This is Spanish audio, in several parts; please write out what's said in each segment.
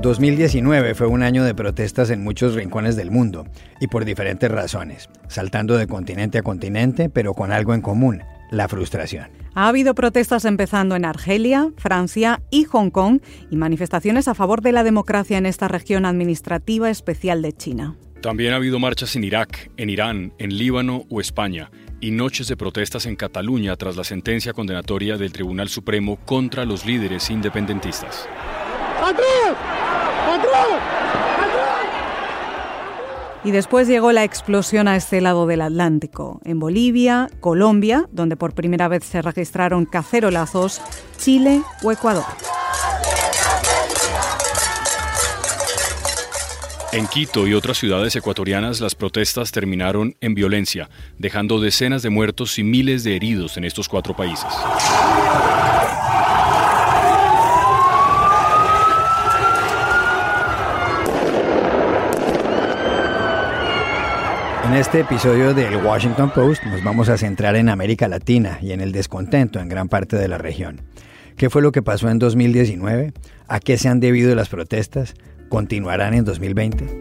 2019 fue un año de protestas en muchos rincones del mundo y por diferentes razones, saltando de continente a continente, pero con algo en común, la frustración. Ha habido protestas empezando en Argelia, Francia y Hong Kong y manifestaciones a favor de la democracia en esta región administrativa especial de China. También ha habido marchas en Irak, en Irán, en Líbano o España y noches de protestas en Cataluña tras la sentencia condenatoria del Tribunal Supremo contra los líderes independentistas. Y después llegó la explosión a este lado del Atlántico, en Bolivia, Colombia, donde por primera vez se registraron cacerolazos, Chile o Ecuador. En Quito y otras ciudades ecuatorianas las protestas terminaron en violencia, dejando decenas de muertos y miles de heridos en estos cuatro países. En este episodio del Washington Post nos vamos a centrar en América Latina y en el descontento en gran parte de la región. ¿Qué fue lo que pasó en 2019? ¿A qué se han debido las protestas? ¿Continuarán en 2020?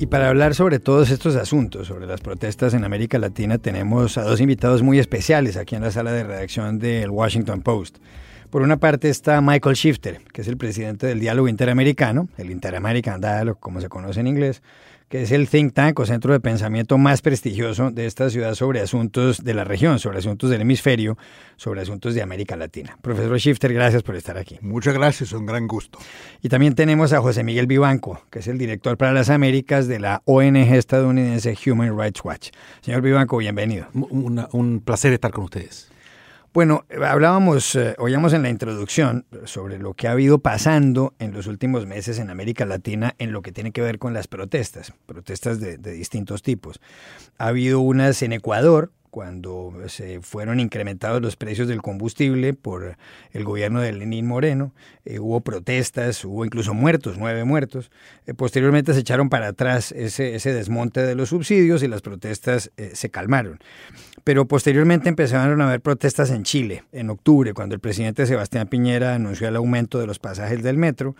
Y para hablar sobre todos estos asuntos, sobre las protestas en América Latina, tenemos a dos invitados muy especiales aquí en la sala de redacción del Washington Post. Por una parte está Michael Shifter, que es el presidente del Diálogo Interamericano, el Interamerican Dialogue, como se conoce en inglés, que es el think tank o centro de pensamiento más prestigioso de esta ciudad sobre asuntos de la región, sobre asuntos del hemisferio, sobre asuntos de América Latina. Profesor Shifter, gracias por estar aquí. Muchas gracias, un gran gusto. Y también tenemos a José Miguel Vivanco, que es el director para las Américas de la ONG estadounidense Human Rights Watch. Señor Vivanco, bienvenido. un placer estar con ustedes. Bueno, hablábamos, eh, en la introducción sobre lo que ha habido pasando en los últimos meses en América Latina en lo que tiene que ver con las protestas, protestas de distintos tipos. Ha habido unas en Ecuador, cuando se fueron incrementados los precios del combustible por el gobierno de Lenín Moreno. Eh, hubo protestas, hubo incluso muertos, nueve muertos. Eh, posteriormente se echaron para atrás ese, desmonte de los subsidios y las protestas eh, se calmaron. Pero posteriormente empezaron a haber protestas en Chile, en octubre, cuando el presidente Sebastián Piñera anunció el aumento de los pasajes del metro.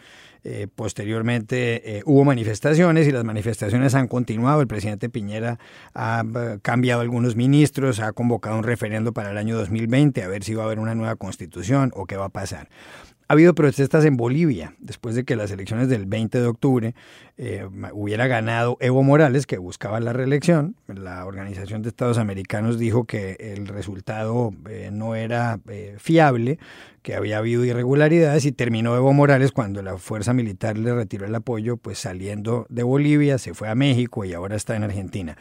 Eh, posteriormente eh, hubo manifestaciones y las manifestaciones han continuado. El presidente Piñera ha eh, cambiado algunos ministros, ha convocado un referendo para el año 2020 a ver si va a haber una nueva constitución o qué va a pasar. Ha habido protestas en Bolivia después de que las elecciones del 20 de octubre eh, hubiera ganado Evo Morales, que buscaba la reelección. La Organización de Estados Americanos dijo que el resultado eh, no era eh, fiable, que había habido irregularidades y terminó Evo Morales cuando la fuerza militar le retiró el apoyo, pues saliendo de Bolivia, se fue a México y ahora está en Argentina.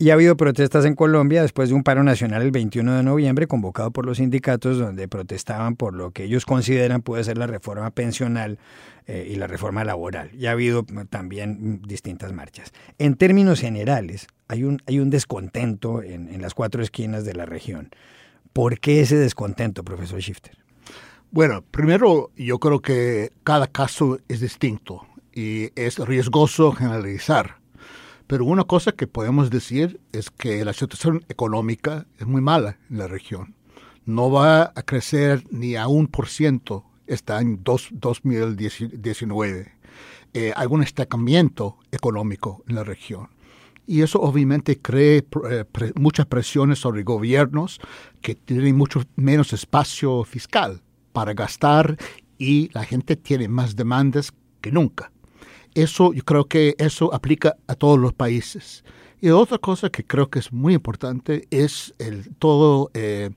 Y ha habido protestas en Colombia después de un paro nacional el 21 de noviembre convocado por los sindicatos donde protestaban por lo que ellos consideran puede ser la reforma pensional eh, y la reforma laboral. Y ha habido también distintas marchas. En términos generales, hay un, hay un descontento en, en las cuatro esquinas de la región. ¿Por qué ese descontento, profesor Shifter? Bueno, primero yo creo que cada caso es distinto y es riesgoso generalizar pero una cosa que podemos decir es que la situación económica es muy mala en la región. No va a crecer ni a un por ciento este año 2019. Eh, hay un estancamiento económico en la región. Y eso obviamente crea eh, muchas presiones sobre gobiernos que tienen mucho menos espacio fiscal para gastar y la gente tiene más demandas que nunca. Eso, yo creo que eso aplica a todos los países. Y otra cosa que creo que es muy importante es el todo eh,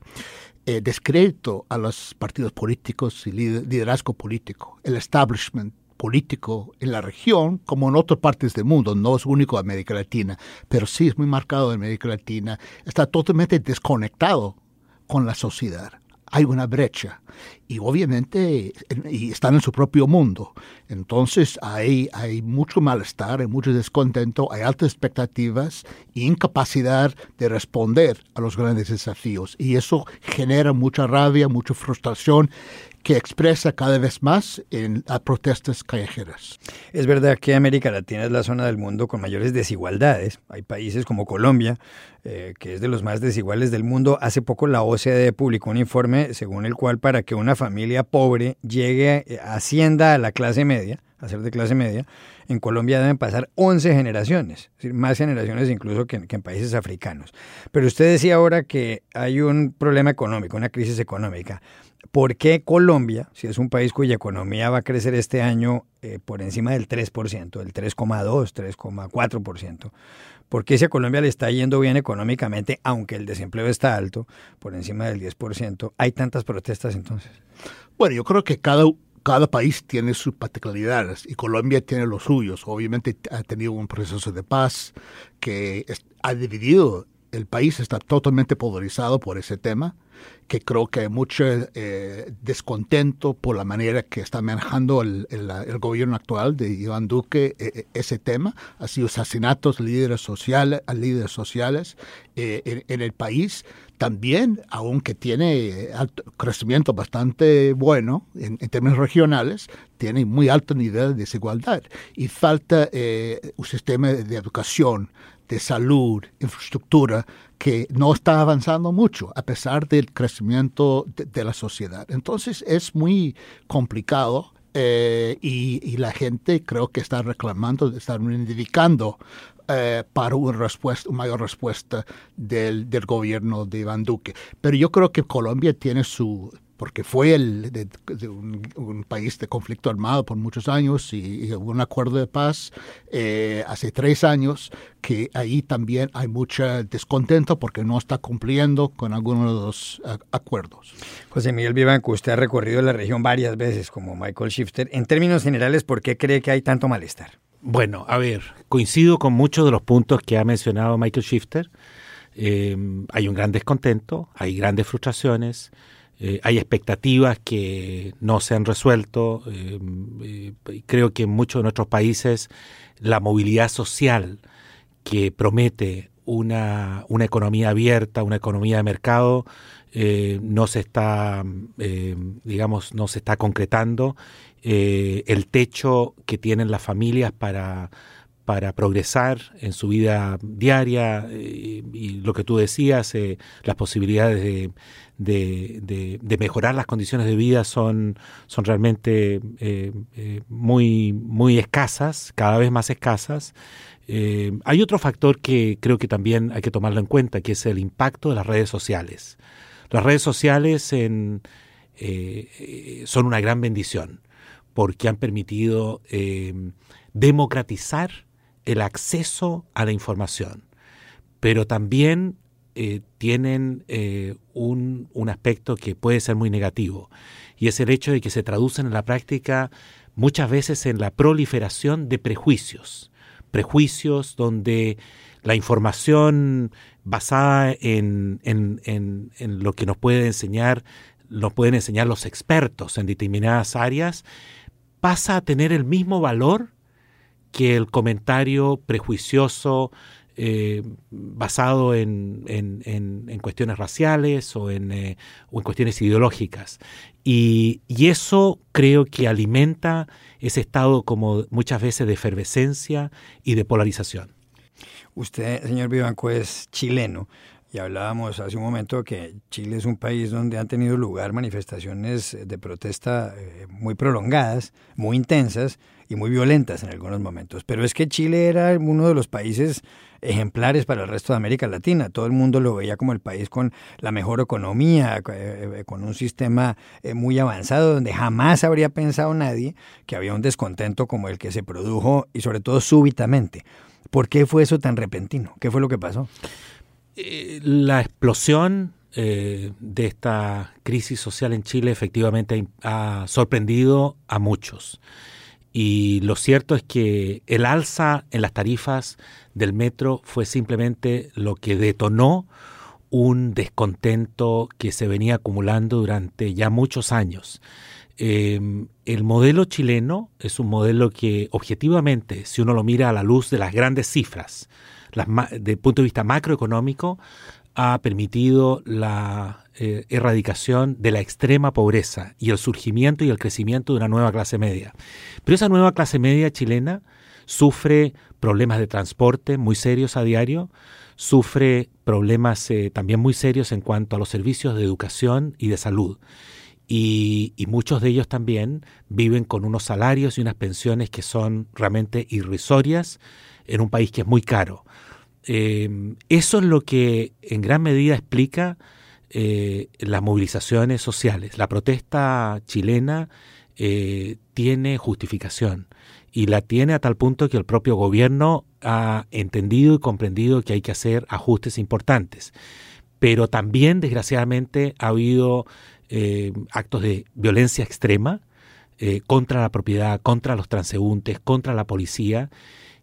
eh, descrédito a los partidos políticos y liderazgo político, el establishment político en la región como en otras partes del mundo, no es único América Latina, pero sí es muy marcado en América Latina, está totalmente desconectado con la sociedad hay una brecha y obviamente y están en su propio mundo. Entonces hay, hay mucho malestar, hay mucho descontento, hay altas expectativas incapacidad de responder a los grandes desafíos. Y eso genera mucha rabia, mucha frustración que expresa cada vez más en las protestas callejeras. Es verdad que América Latina es la zona del mundo con mayores desigualdades. Hay países como Colombia, eh, que es de los más desiguales del mundo. Hace poco la OCDE publicó un informe según el cual para que una familia pobre llegue, eh, ascienda a la clase media, a ser de clase media, en Colombia deben pasar 11 generaciones, más generaciones incluso que, que, en países africanos. Pero usted decía ahora que hay un problema económico, una crisis económica. ¿Por qué Colombia, si es un país cuya economía va a crecer este año eh, por encima del 3%, del 3,2, 3,4%, ¿por qué si a Colombia le está yendo bien económicamente, aunque el desempleo está alto, por encima del 10%, hay tantas protestas entonces? Bueno, yo creo que cada cada país tiene sus particularidades y Colombia tiene los suyos. Obviamente ha tenido un proceso de paz que ha dividido el país, está totalmente polarizado por ese tema, que creo que hay mucho eh, descontento por la manera que está manejando el, gobierno actual de Iván Duque eh, ese tema. Sido asesinatos líderes sociales, a líderes sociales eh, en, el país también, aunque tiene crecimiento bastante bueno en, términos regionales, tiene muy alto nivel de desigualdad y falta eh, un sistema de educación, de salud, infraestructura, que no está avanzando mucho a pesar del crecimiento de, la sociedad. Entonces es muy complicado eh, y, y, la gente creo que está reclamando, está reivindicando eh, para una respuesta, una mayor respuesta del, del, gobierno de Iván Duque. Pero yo creo que Colombia tiene su porque fue el, de, de un, un, país de conflicto armado por muchos años y, y hubo un acuerdo de paz eh, hace tres años que ahí también hay mucho descontento porque no está cumpliendo con algunos de los uh, acuerdos. José Miguel Vivanco, usted ha recorrido la región varias veces como Michael Shifter. En términos generales, ¿por qué cree que hay tanto malestar? Bueno, a ver, coincido con muchos de los puntos que ha mencionado Michael Shifter. Eh, hay un gran descontento, hay grandes frustraciones, eh, hay expectativas que no se han resuelto. Eh, eh, creo que en muchos de nuestros países la movilidad social que promete una, una economía abierta, una economía de mercado, no se está, digamos, no se está concretando. El techo que tienen las familias para, para progresar en su vida diaria y, y lo que tú decías, las posibilidades de, mejorar las condiciones de vida son, son realmente eh, eh, muy, muy escasas, cada vez más escasas. Eh, hay otro factor que creo que también hay que tomarlo en cuenta, que es el impacto de las redes sociales. Las redes sociales son una gran bendición porque han permitido democratizar el acceso a la información, pero también eh, tienen eh, un, un, aspecto que puede ser muy negativo y es el hecho de que se traducen en la práctica muchas veces en la proliferación de prejuicios, prejuicios donde la información basada en, en, en, en lo que nos puede enseñar, nos pueden enseñar los expertos en determinadas áreas, pasa a tener el mismo valor que el comentario prejuicioso eh, basado en, en, en, cuestiones raciales o en, eh, o en cuestiones ideológicas. Y, y, eso creo que alimenta ese estado como muchas veces de efervescencia y de polarización. Usted, señor Vivanco, es chileno. Y hablábamos hace un momento que Chile es un país donde han tenido lugar manifestaciones de protesta eh, muy prolongadas, muy intensas y muy violentas en algunos momentos. Pero es que Chile era uno de los países ejemplares para el resto de América Latina. Todo el mundo lo veía como el país con la mejor economía, eh, con un sistema eh, muy avanzado, donde jamás habría pensado nadie que había un descontento como el que se produjo y sobre todo súbitamente. ¿Por qué fue eso tan repentino? ¿Qué fue lo que pasó? Eh, la explosión eh, de esta crisis social en Chile efectivamente ha sorprendido a muchos. Y lo cierto es que el alza en las tarifas del metro fue simplemente lo que detonó un descontento que se venía acumulando durante ya muchos años. Eh, el modelo chileno es un modelo que objetivamente, si uno lo mira a la luz de las grandes cifras, las, desde el punto de vista macroeconómico, ha permitido la, eh, erradicación de la extrema pobreza y el surgimiento y el crecimiento de una nueva clase media. Pero esa nueva clase media chilena sufre problemas de transporte muy serios a diario, sufre problemas eh, también muy serios en cuanto a los servicios de educación y de salud. Y, muchos de ellos también viven con unos salarios y unas pensiones que son realmente irrisorias en un país que es muy caro. Eh, eso es lo que en gran medida explica eh, las movilizaciones sociales. La protesta chilena eh, tiene justificación y la tiene a tal punto que el propio gobierno ha entendido y comprendido que hay que hacer ajustes importantes. Pero también, desgraciadamente, ha habido eh, actos de violencia extrema contra la propiedad, contra los transeúntes, contra la policía,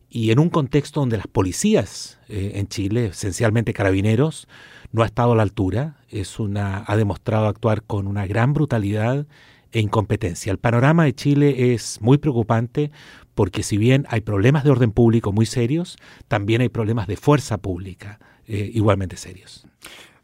y en un contexto donde las policías en Chile, esencialmente carabineros, no ha estado a la altura, es una, ha demostrado actuar con una gran brutalidad e incompetencia. El panorama de Chile es muy preocupante porque si bien hay problemas de orden público muy serios, también hay problemas de fuerza pública eh, igualmente serios.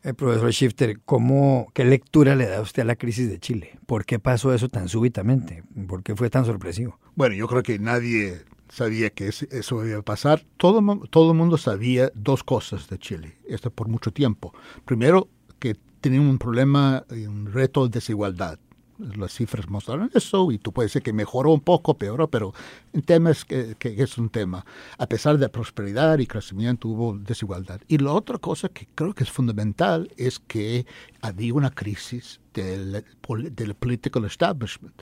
Eh, profesor Shifter, ¿cómo, ¿qué lectura le da usted a la crisis de Chile? ¿Por qué pasó eso tan súbitamente? ¿Por qué fue tan sorpresivo? Bueno, yo creo que nadie sabía que eso iba a pasar. Todo, todo el mundo sabía dos cosas de Chile, esto por mucho tiempo. Primero, que tenían un problema y un reto de desigualdad. Las cifras mostraron eso y tú puedes decir que mejoró un poco, peoró, pero en temas que, es un tema. A pesar de prosperidad y crecimiento hubo desigualdad. Y la otra cosa que creo que es fundamental es que había una crisis del, del political establishment.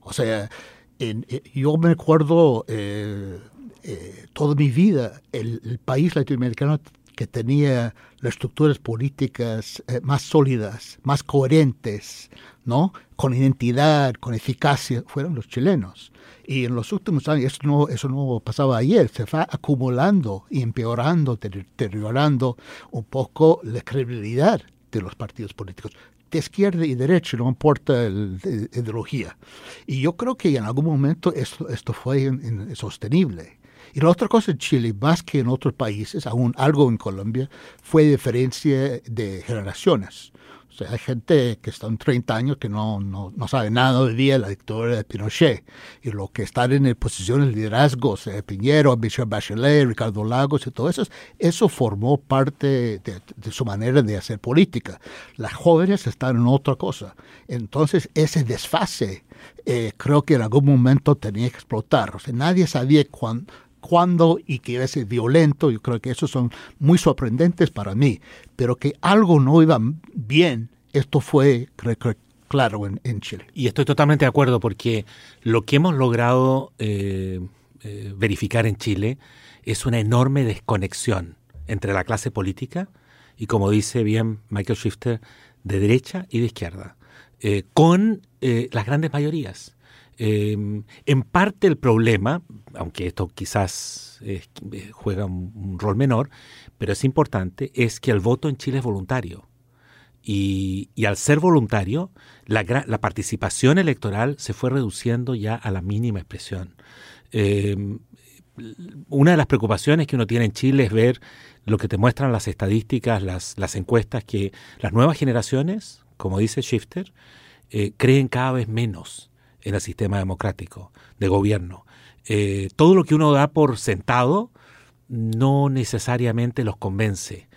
O sea, eh, yo me acuerdo eh, eh, toda mi vida, el, país latinoamericano que tenía las estructuras políticas más sólidas, más coherentes, ¿no? con identidad, con eficacia, fueron los chilenos. Y en los últimos años, eso no, eso no pasaba ayer, se va acumulando y empeorando, deteriorando un poco la credibilidad de los partidos políticos de izquierda y derecha, no importa la ideología. Y yo creo que en algún momento esto, esto fue sostenible. Y la otra cosa en Chile, más que en otros países, aún algo en Colombia, fue diferencia de generaciones. O sea, hay gente que están 30 años que no, no, no sabe nada de día de la dictadura de Pinochet. Y lo que están en posiciones de liderazgo, sea, Piñero, Michel Bachelet, Ricardo Lagos y todo eso, eso formó parte de, su manera de hacer política. Las jóvenes están en otra cosa. Entonces, ese desfase eh, creo que en algún momento tenía que explotar. O sea, nadie sabía cuándo cuándo y que a violento, yo creo que esos son muy sorprendentes para mí, pero que algo no iba bien, esto fue claro en, Chile. Y estoy totalmente de acuerdo porque lo que hemos logrado eh, eh, verificar en Chile es una enorme desconexión entre la clase política y, como dice bien Michael Shifter, de derecha y de izquierda, eh, con las grandes mayorías. Em, en parte el problema, aunque esto quizás eh, juega un, rol menor, pero es importante, es que el voto en Chile es voluntario. Y, al ser voluntario, la, participación electoral se fue reduciendo ya a la mínima expresión. Em, una de las preocupaciones que uno tiene en Chile es ver lo que te muestran las estadísticas, las, las encuestas, que las nuevas generaciones, como dice Shifter, eh, creen cada vez menos en el sistema democrático de gobierno. Eh, todo lo que uno da por sentado no necesariamente los convence.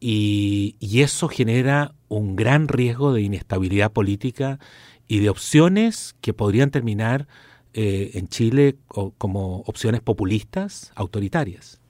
Y, eso genera un gran riesgo de inestabilidad política y de opciones que podrían terminar eh, en Chile como opciones populistas, autoritarias.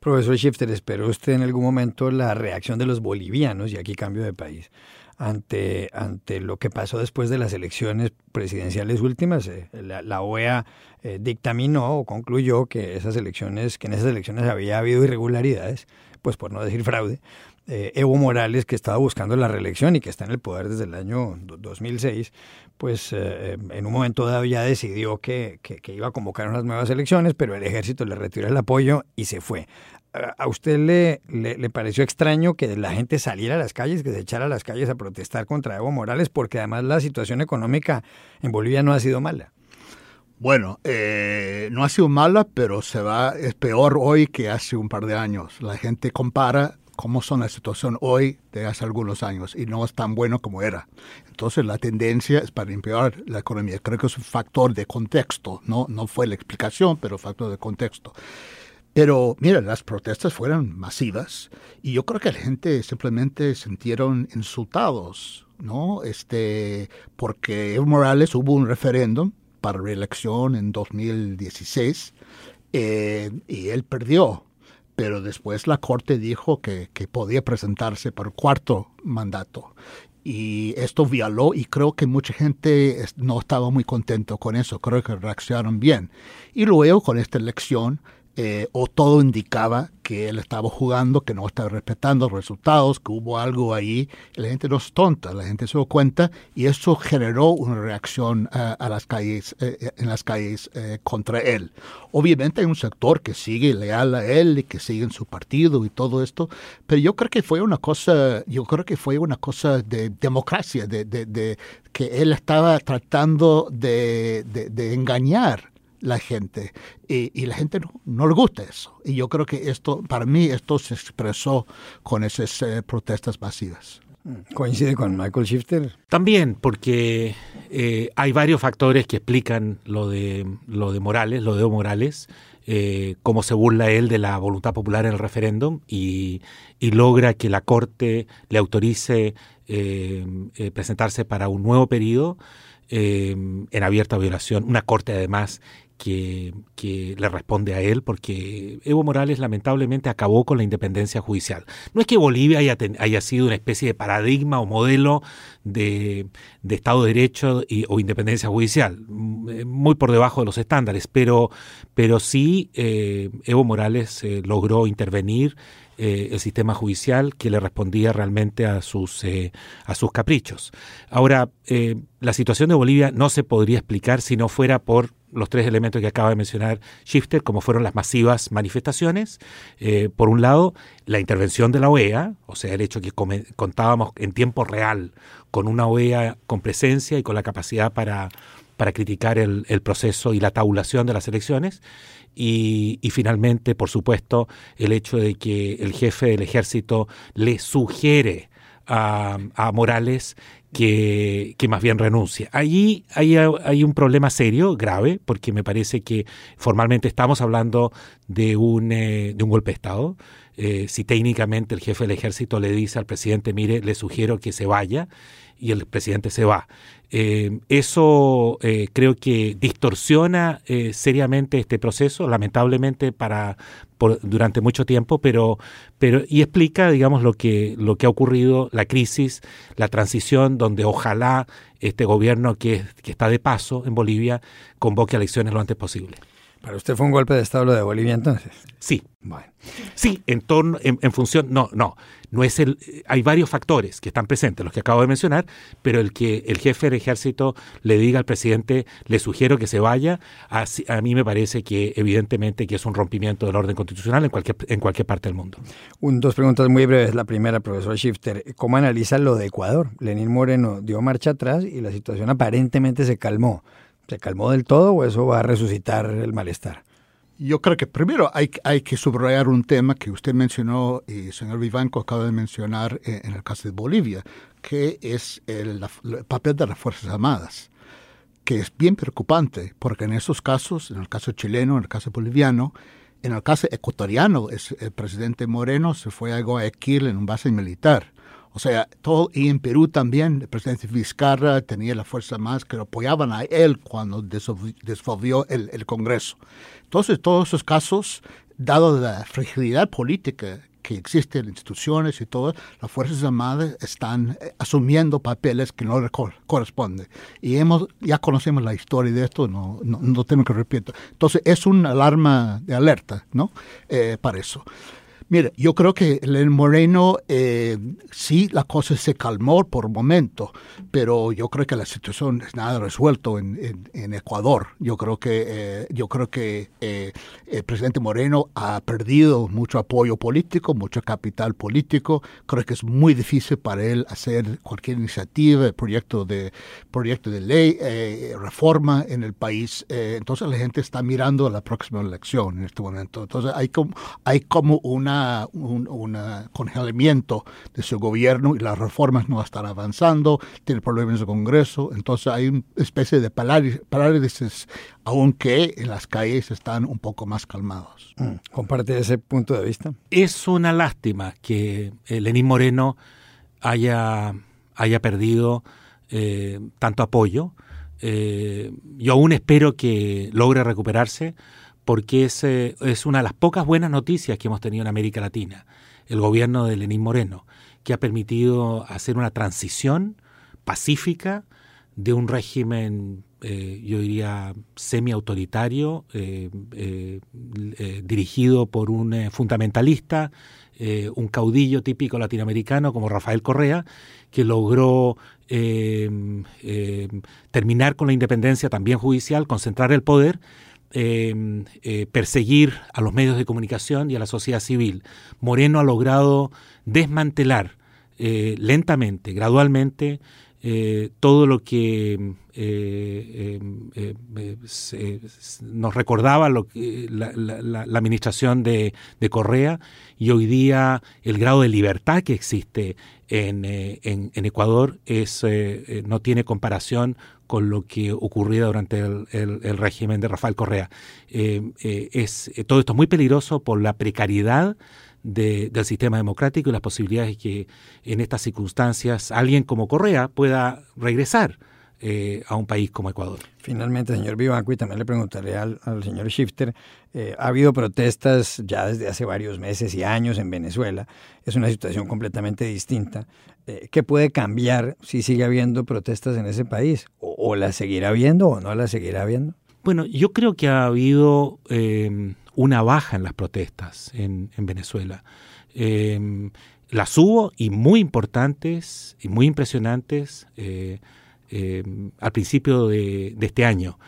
Profesor Shifter, ¿esperó usted en algún momento la reacción de los bolivianos, y aquí cambio de país, ante, ante lo que pasó después de las elecciones presidenciales últimas. Eh, la, OEA eh, dictaminó o concluyó que esas elecciones, que en esas elecciones había habido irregularidades, pues por no decir fraude. Eh, Evo Morales, que estaba buscando la reelección y que está en el poder desde el año 2006, pues en un momento dado ya decidió que, que, iba a convocar unas nuevas elecciones, pero el ejército le retiró el apoyo y se fue. ¿A usted le, le, pareció extraño que la gente saliera a las calles, que se echara a las calles a protestar contra Evo Morales? Porque además la situación económica en Bolivia no ha sido mala. Bueno, eh, no ha sido mala, pero se va, es peor hoy que hace un par de años. La gente compara cómo son la situación hoy de hace algunos años y no es tan bueno como era. Entonces la tendencia es para empeorar la economía. Creo que es un factor de contexto, no, no fue la explicación, pero factor de contexto. Pero mira, las protestas fueron masivas y yo creo que la gente simplemente sintieron insultados, ¿no? Este, porque Evo Morales hubo un referéndum para reelección en 2016 eh, y él perdió pero después la Corte dijo que, que podía presentarse para el cuarto mandato. Y esto violó y creo que mucha gente no estaba muy contento con eso, creo que reaccionaron bien. Y luego con esta elección eh, o todo indicaba que él estaba jugando, que no estaba respetando los resultados, que hubo algo ahí. La gente no es tonta, la gente se dio cuenta y eso generó una reacción eh, calles, eh, en las calles contra él. Obviamente hay un sector que sigue leal a él y que sigue en su partido y todo esto, pero yo creo que fue una cosa, yo creo que fue una cosa de democracia, de, que él estaba tratando de engañar la gente y, la gente no, no, le gusta eso. Y yo creo que esto, para mí, esto se expresó con esas eh, protestas masivas. ¿Coincide con Michael Shifter? También, porque eh, hay varios factores que explican lo de, lo de Morales, lo de Evo Morales, eh, cómo se burla él de la voluntad popular en el referéndum y, y logra que la Corte le autorice presentarse para un nuevo periodo en abierta violación. Una Corte, además, que, le responde a él, porque Evo Morales lamentablemente acabó con la independencia judicial. No es que Bolivia haya, haya sido una especie de paradigma o modelo de, Estado de Derecho o independencia judicial, mm, muy por debajo de los estándares, pero, pero sí eh, Evo Morales eh, logró intervenir eh, el sistema judicial que le respondía realmente a sus, a sus caprichos. Ahora, la situación de Bolivia no se podría explicar si no fuera por los tres elementos que acaba de mencionar Shifter, como fueron las masivas manifestaciones. Eh, por un lado, la intervención de la OEA, o sea, el hecho que contábamos en tiempo real con una OEA con presencia y con la capacidad para, para criticar el, proceso y la tabulación de las elecciones. Y, finalmente, por supuesto, el hecho de que el jefe del ejército le sugiere a, a Morales que, más bien renuncia. Allí hay, hay, un problema serio, grave, porque me parece que formalmente estamos hablando de un, eh, de un golpe de Estado. Eh, si técnicamente el jefe del ejército le dice al presidente, mire, le sugiero que se vaya, y el presidente se va. Eh, eso creo que distorsiona seriamente este proceso, lamentablemente para durante mucho tiempo, pero, pero y explica, digamos, lo que lo que ha ocurrido, la crisis, la transición, donde ojalá este gobierno que, que está de paso en Bolivia convoque elecciones lo antes posible. ¿Para usted fue un golpe de Estado lo de Bolivia entonces? Sí. Bueno. Sí, en, torno, en, función, no, no, no es el, hay varios factores que están presentes, los que acabo de mencionar, pero el que el jefe del ejército le diga al presidente, le sugiero que se vaya, a, a mí me parece que evidentemente que es un rompimiento del orden constitucional en cualquier, en cualquier parte del mundo. Un, dos preguntas muy breves. La primera, profesor Shifter, ¿cómo analiza lo de Ecuador? Lenín Moreno dio marcha atrás y la situación aparentemente se calmó. ¿Se calmó del todo o eso va a resucitar el malestar? Yo creo que primero hay, hay que subrayar un tema que usted mencionó y el señor Vivanco acaba de mencionar eh, en el caso de Bolivia, que es el, papel de las Fuerzas Armadas, que es bien preocupante, porque en esos casos, en el caso chileno, en el caso boliviano, en el caso ecuatoriano, el presidente Moreno se fue a Guayaquil en un base militar o sea, todo, y en Perú también, el presidente Vizcarra tenía la fuerza más que lo apoyaban a él cuando desolvió el, el Congreso. Entonces, todos esos casos, dado la fragilidad política que existe en instituciones y todo, las Fuerzas Armadas están eh, asumiendo papeles que no les corresponden. Y hemos, ya conocemos la historia de esto, no, no, no tengo que repetir. Entonces, es una alarma de alerta, ¿no? Eh, para eso. Mire, yo creo que en Moreno eh, sí la cosa se calmó por un momento, pero yo creo que la situación es nada resuelto en, Ecuador. Yo creo que eh, yo creo que eh, el presidente Moreno ha perdido mucho apoyo político, mucho capital político. Creo que es muy difícil para él hacer cualquier iniciativa, proyecto de proyecto de ley, reforma en el país. entonces la gente está mirando a la próxima elección en este momento. Entonces hay como hay como una una, un congelamiento de su gobierno y las reformas no están avanzando, tiene problemas de Congreso, entonces hay una especie de parálisis, aunque en las calles están un poco más calmados. Mm, ¿Comparte ese punto de vista? Es una lástima que eh, Lenín Moreno haya, haya perdido eh, tanto apoyo. Eh, yo aún espero que logre recuperarse porque es, es una de las pocas buenas noticias que hemos tenido en América Latina, el gobierno de Lenín Moreno, que ha permitido hacer una transición pacífica de un régimen, eh, yo diría, semi-autoritario, eh, eh, dirigido por un fundamentalista, un caudillo típico latinoamericano como Rafael Correa, que logró terminar con la independencia también judicial, concentrar el poder Em, eh, perseguir a los medios de comunicación y a la sociedad civil. Moreno ha logrado desmantelar eh, lentamente, gradualmente, eh, todo lo que nos recordaba lo la, administración de, Correa y hoy día el grado de libertad que existe en, en Ecuador es, no tiene comparación con lo que ocurría durante el, régimen de Rafael Correa. Eh, eh, es, eh, todo esto es muy peligroso por la precariedad del sistema democrático y las posibilidades de que en estas circunstancias alguien como Correa pueda regresar a un país como Ecuador. Finalmente, señor Vivanco, y también le preguntaré al, señor Shifter, ha habido protestas ya desde hace varios meses y años en Venezuela, es una situación completamente distinta. Eh, ¿qué puede cambiar si sigue habiendo protestas en ese país? ¿O, la seguirá habiendo o no la seguirá habiendo? Bueno, yo creo que ha habido em, una baja en las protestas en, Venezuela. Em, las hubo y muy importantes y muy impresionantes eh, al principio de, este año,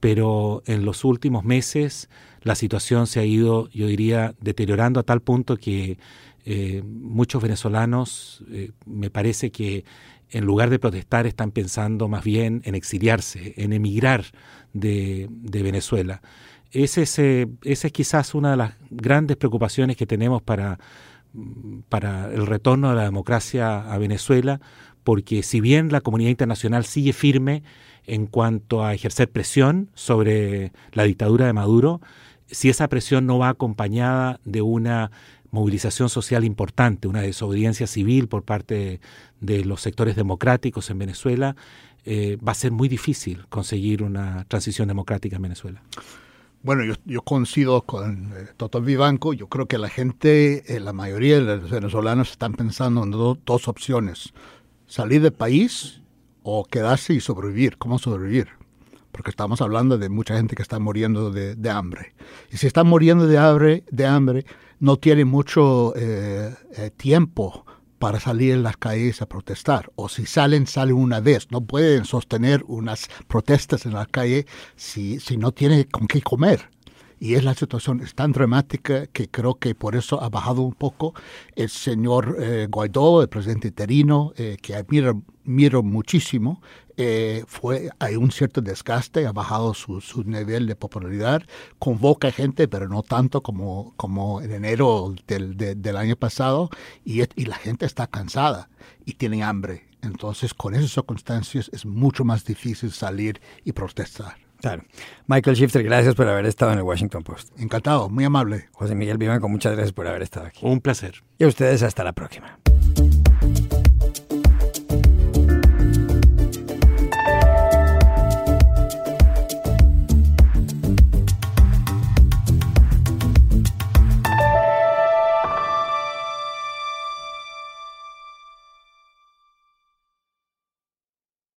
pero en los últimos meses la situación se ha ido, yo diría, deteriorando a tal punto que eh, muchos venezolanos eh, me parece que en lugar de protestar están pensando más bien en exiliarse, en emigrar de, Venezuela. Ese es, esa es quizás una de las grandes preocupaciones que tenemos para, para el retorno de la democracia a Venezuela, porque si bien la comunidad internacional sigue firme en cuanto a ejercer presión sobre la dictadura de Maduro, si esa presión no va acompañada de una movilización social importante, una desobediencia civil por parte de, los sectores democráticos en Venezuela, eh, va a ser muy difícil conseguir una transición democrática en Venezuela. Bueno, yo, coincido con eh, Vivanco. Yo creo que la gente, eh, la mayoría de los venezolanos están pensando en dos opciones. Salir del país o quedarse y sobrevivir. ¿Cómo sobrevivir? Porque estamos hablando de mucha gente que está muriendo de, hambre. Y si están muriendo de hambre, de hambre no tienen mucho eh, eh, tiempo para salir en las calles a protestar. O si salen, salen una vez. No pueden sostener unas protestas en la calle si, si no tienen con qué comer. Y es la situación es tan dramática que creo que por eso ha bajado un poco el señor eh, Guaidó, el presidente interino, que admiro, admiro muchísimo, eh, fue, hay un cierto desgaste, ha bajado su, su, nivel de popularidad, convoca gente, pero no tanto como, como en enero del, del año pasado, y, y la gente está cansada y tiene hambre. Entonces, con esas circunstancias es mucho más difícil salir y protestar. Claro. Michael Shifter, gracias por haber estado en el Washington Post. Encantado, muy amable. José Miguel Vivanco, muchas gracias por haber estado aquí. Un placer. Y a ustedes hasta la próxima.